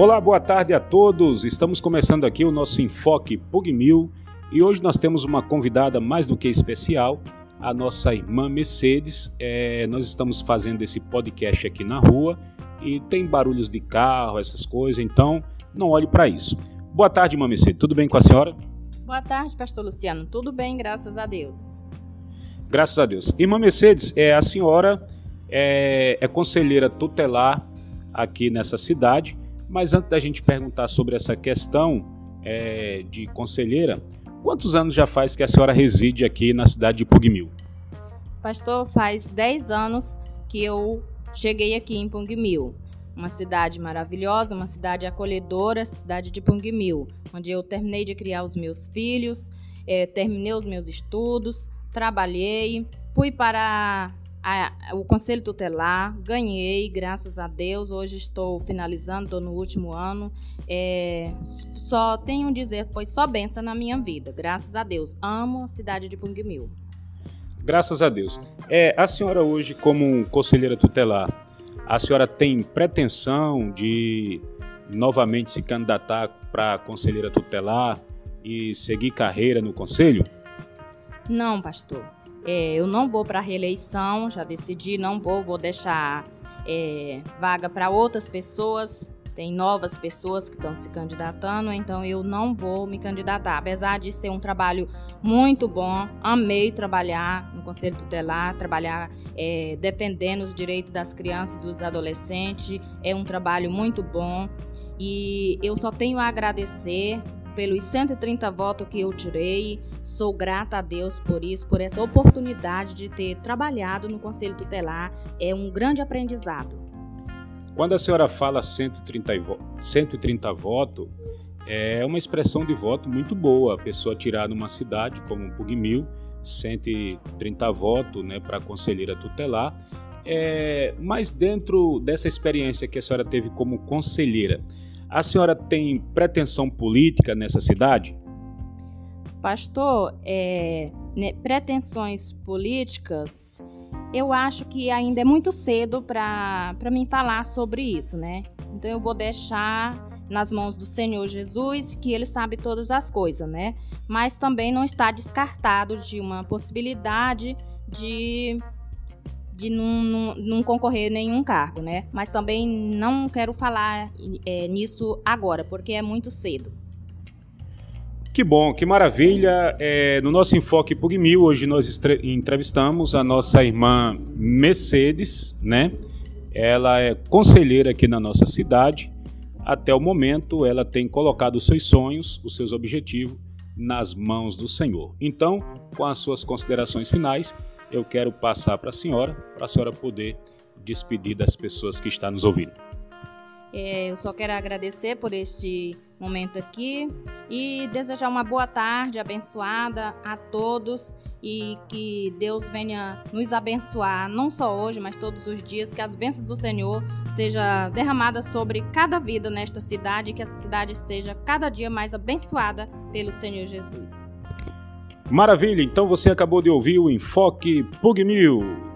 Olá, boa tarde a todos. Estamos começando aqui o nosso Enfoque Pugmil e hoje nós temos uma convidada mais do que especial, a nossa irmã Mercedes. É, nós estamos fazendo esse podcast aqui na rua e tem barulhos de carro, essas coisas, então não olhe para isso. Boa tarde, irmã Mercedes. Tudo bem com a senhora? Boa tarde, pastor Luciano. Tudo bem, graças a Deus. Graças a Deus. Irmã Mercedes, é, a senhora é, é conselheira tutelar aqui nessa cidade, mas antes da gente perguntar sobre essa questão é, de conselheira, quantos anos já faz que a senhora reside aqui na cidade de Pugmil? Pastor, faz 10 anos que eu cheguei aqui em Pugmil. Uma cidade maravilhosa, uma cidade acolhedora, cidade de Pugmil, onde eu terminei de criar os meus filhos, é, terminei os meus estudos, trabalhei, fui para a, o Conselho Tutelar, ganhei, graças a Deus. Hoje estou finalizando, estou no último ano. É, só tenho a dizer, foi só benção na minha vida, graças a Deus. Amo a cidade de Pungmil. Graças a Deus. É, a senhora hoje, como conselheira tutelar, a senhora tem pretensão de novamente se candidatar para conselheira tutelar e seguir carreira no conselho? Não, pastor. É, eu não vou para reeleição, já decidi, não vou, vou deixar é, vaga para outras pessoas. Tem novas pessoas que estão se candidatando, então eu não vou me candidatar. Apesar de ser um trabalho muito bom, amei trabalhar no Conselho Tutelar, trabalhar é, defendendo os direitos das crianças e dos adolescentes. É um trabalho muito bom e eu só tenho a agradecer pelos 130 votos que eu tirei. Sou grata a Deus por isso, por essa oportunidade de ter trabalhado no Conselho Tutelar. É um grande aprendizado. Quando a senhora fala 130, 130 votos, é uma expressão de voto muito boa. A pessoa tirar numa cidade como Pugmil, 130 votos né, para conselheira tutelar. É, mas dentro dessa experiência que a senhora teve como conselheira, a senhora tem pretensão política nessa cidade? Pastor, é, né, pretensões políticas, eu acho que ainda é muito cedo para mim falar sobre isso, né? Então eu vou deixar nas mãos do Senhor Jesus, que ele sabe todas as coisas, né? Mas também não está descartado de uma possibilidade de de não, não, não, concorrer nenhum cargo, né? Mas também não quero falar é, nisso agora, porque é muito cedo. Que bom, que maravilha. É, no nosso Enfoque Pugmil, hoje nós entrevistamos a nossa irmã Mercedes, né? Ela é conselheira aqui na nossa cidade. Até o momento, ela tem colocado os seus sonhos, os seus objetivos nas mãos do Senhor. Então, com as suas considerações finais, eu quero passar para a senhora, para a senhora poder despedir das pessoas que estão nos ouvindo. É, eu só quero agradecer por este momento aqui e desejar uma boa tarde abençoada a todos e que Deus venha nos abençoar, não só hoje, mas todos os dias, que as bênçãos do Senhor seja derramada sobre cada vida nesta cidade, que essa cidade seja cada dia mais abençoada pelo Senhor Jesus. Maravilha, então você acabou de ouvir o Enfoque Pugmil.